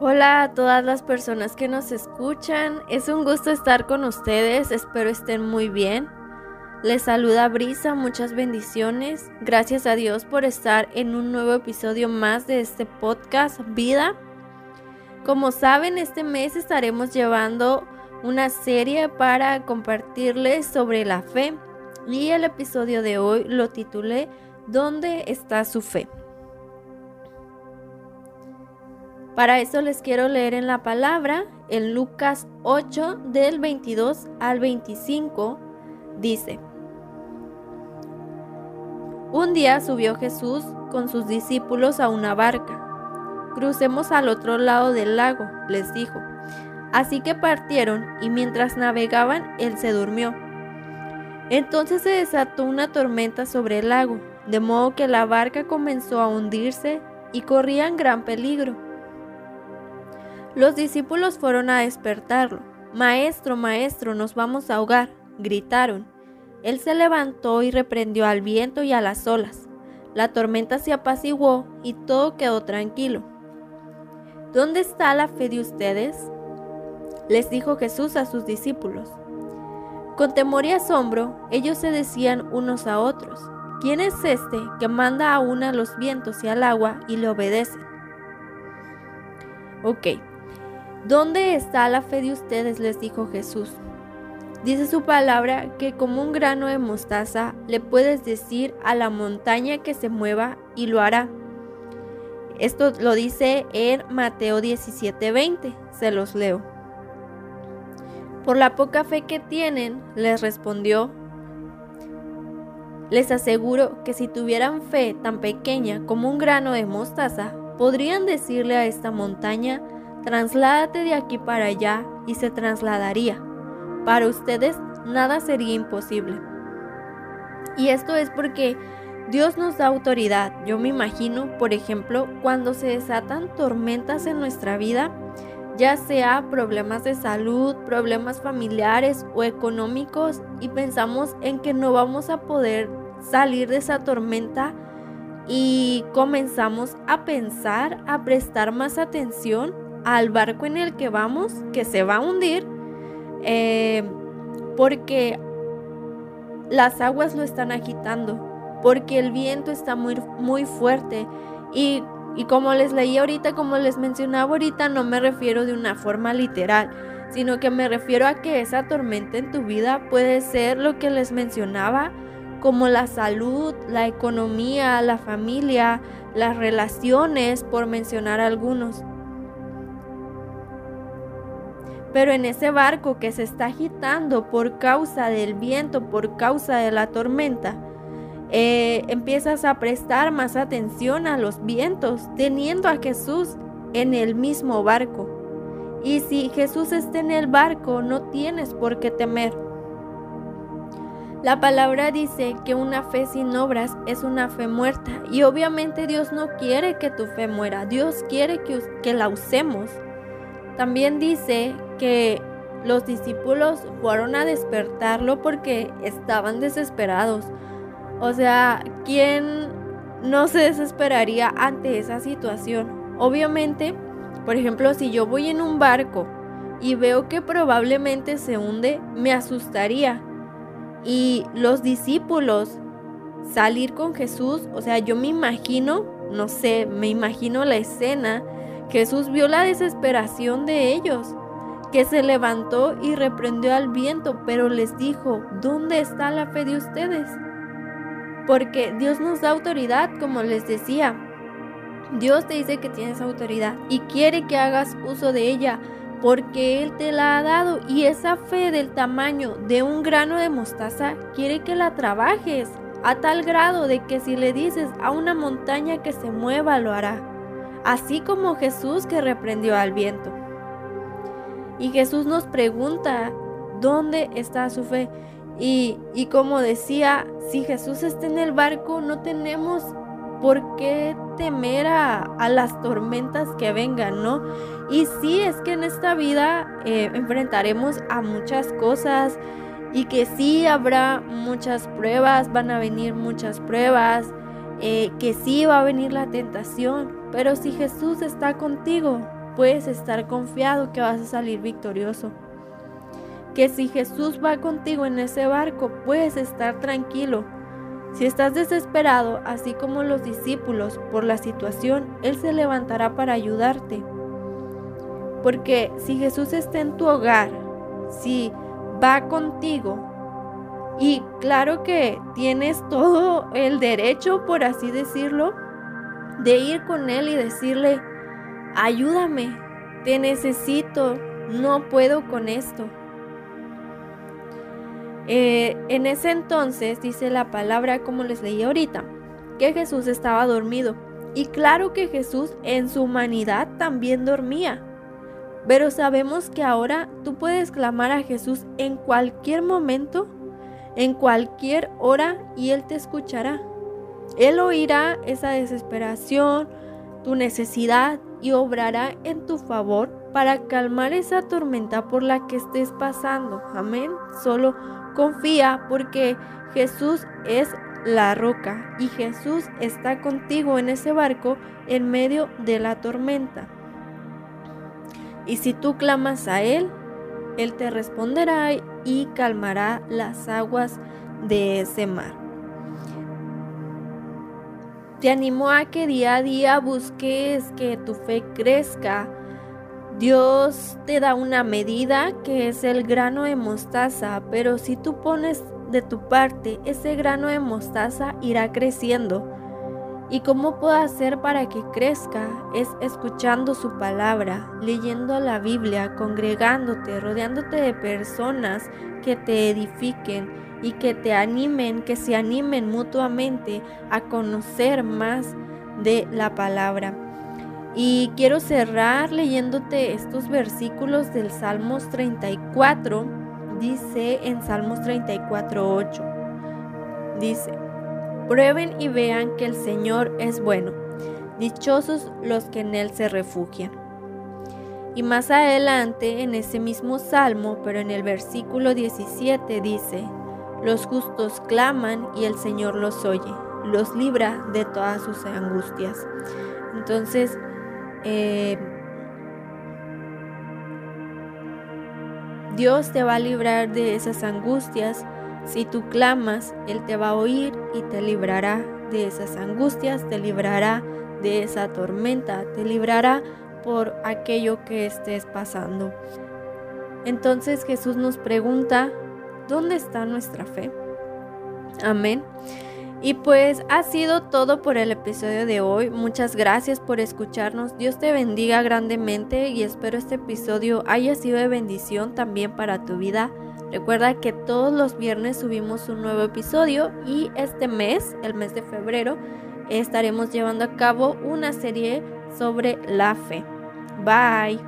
Hola a todas las personas que nos escuchan, es un gusto estar con ustedes, espero estén muy bien. Les saluda Brisa, muchas bendiciones. Gracias a Dios por estar en un nuevo episodio más de este podcast Vida. Como saben, este mes estaremos llevando una serie para compartirles sobre la fe y el episodio de hoy lo titulé ¿Dónde está su fe? Para eso les quiero leer en la palabra, en Lucas 8 del 22 al 25, dice, Un día subió Jesús con sus discípulos a una barca. Crucemos al otro lado del lago, les dijo. Así que partieron y mientras navegaban, él se durmió. Entonces se desató una tormenta sobre el lago de modo que la barca comenzó a hundirse y corría en gran peligro. Los discípulos fueron a despertarlo. Maestro, maestro, nos vamos a ahogar, gritaron. Él se levantó y reprendió al viento y a las olas. La tormenta se apaciguó y todo quedó tranquilo. ¿Dónde está la fe de ustedes? les dijo Jesús a sus discípulos. Con temor y asombro, ellos se decían unos a otros, ¿Quién es este que manda a los vientos y al agua y le obedecen? Ok, ¿dónde está la fe de ustedes? les dijo Jesús. Dice su palabra que como un grano de mostaza le puedes decir a la montaña que se mueva y lo hará. Esto lo dice en Mateo 17:20, se los leo. Por la poca fe que tienen, les respondió les aseguro que si tuvieran fe tan pequeña como un grano de mostaza, podrían decirle a esta montaña, trasládate de aquí para allá y se trasladaría. Para ustedes nada sería imposible. Y esto es porque Dios nos da autoridad. Yo me imagino, por ejemplo, cuando se desatan tormentas en nuestra vida, ya sea problemas de salud, problemas familiares o económicos, y pensamos en que no vamos a poder salir de esa tormenta y comenzamos a pensar, a prestar más atención al barco en el que vamos, que se va a hundir, eh, porque las aguas lo están agitando, porque el viento está muy, muy fuerte y, y como les leí ahorita, como les mencionaba ahorita, no me refiero de una forma literal, sino que me refiero a que esa tormenta en tu vida puede ser lo que les mencionaba, como la salud, la economía, la familia, las relaciones, por mencionar algunos. Pero en ese barco que se está agitando por causa del viento, por causa de la tormenta, eh, empiezas a prestar más atención a los vientos, teniendo a Jesús en el mismo barco. Y si Jesús está en el barco, no tienes por qué temer. La palabra dice que una fe sin obras es una fe muerta y obviamente Dios no quiere que tu fe muera, Dios quiere que, que la usemos. También dice que los discípulos fueron a despertarlo porque estaban desesperados. O sea, ¿quién no se desesperaría ante esa situación? Obviamente, por ejemplo, si yo voy en un barco y veo que probablemente se hunde, me asustaría y los discípulos salir con Jesús, o sea, yo me imagino, no sé, me imagino la escena, Jesús vio la desesperación de ellos, que se levantó y reprendió al viento, pero les dijo, ¿dónde está la fe de ustedes? Porque Dios nos da autoridad, como les decía. Dios te dice que tienes autoridad y quiere que hagas uso de ella porque Él te la ha dado y esa fe del tamaño de un grano de mostaza quiere que la trabajes a tal grado de que si le dices a una montaña que se mueva lo hará, así como Jesús que reprendió al viento. Y Jesús nos pregunta, ¿dónde está su fe? Y, y como decía, si Jesús está en el barco, no tenemos ¿por qué temer a, las tormentas que vengan, no? Y sí, es que en esta vida eh, enfrentaremos a muchas cosas y que sí habrá muchas pruebas, van a venir muchas pruebas, eh, que sí va a venir la tentación, pero si Jesús está contigo, puedes estar confiado que vas a salir victorioso. Que si Jesús va contigo en ese barco, puedes estar tranquilo. Si estás desesperado, así como los discípulos, por la situación, Él se levantará para ayudarte. Porque si Jesús está en tu hogar, si va contigo, y claro que tienes todo el derecho, por así decirlo, de ir con Él y decirle, ayúdame, te necesito, no puedo con esto. Eh, en ese entonces dice la palabra, como les leí ahorita, que Jesús estaba dormido. Y claro que Jesús en su humanidad también dormía. Pero sabemos que ahora tú puedes clamar a Jesús en cualquier momento, en cualquier hora, y Él te escuchará. Él oirá esa desesperación, tu necesidad y obrará en tu favor para calmar esa tormenta por la que estés pasando. Amén. Solo confía porque Jesús es la roca y Jesús está contigo en ese barco en medio de la tormenta. Y si tú clamas a Él, Él te responderá y calmará las aguas de ese mar. Te animo a que día a día busques que tu fe crezca. Dios te da una medida que es el grano de mostaza, pero si tú pones de tu parte, ese grano de mostaza irá creciendo. ¿Y cómo puedo hacer para que crezca? Es escuchando su palabra, leyendo la Biblia, congregándote, rodeándote de personas que te edifiquen y que te animen, que se animen mutuamente a conocer más de la palabra. Y quiero cerrar leyéndote estos versículos del Salmos 34. Dice en Salmos 34, 8. Dice, prueben y vean que el Señor es bueno. Dichosos los que en Él se refugian. Y más adelante, en ese mismo salmo, pero en el versículo 17, dice, los justos claman y el Señor los oye, los libra de todas sus angustias. Entonces, eh, Dios te va a librar de esas angustias. Si tú clamas, Él te va a oír y te librará de esas angustias, te librará de esa tormenta, te librará por aquello que estés pasando. Entonces Jesús nos pregunta, ¿Dónde está nuestra fe? Amén. Y pues ha sido todo por el episodio de hoy. Muchas gracias por escucharnos. Dios te bendiga grandemente y espero este episodio haya sido de bendición también para tu vida. Recuerda que todos los viernes subimos un nuevo episodio y este mes, el mes de febrero, estaremos llevando a cabo una serie sobre la fe. Bye.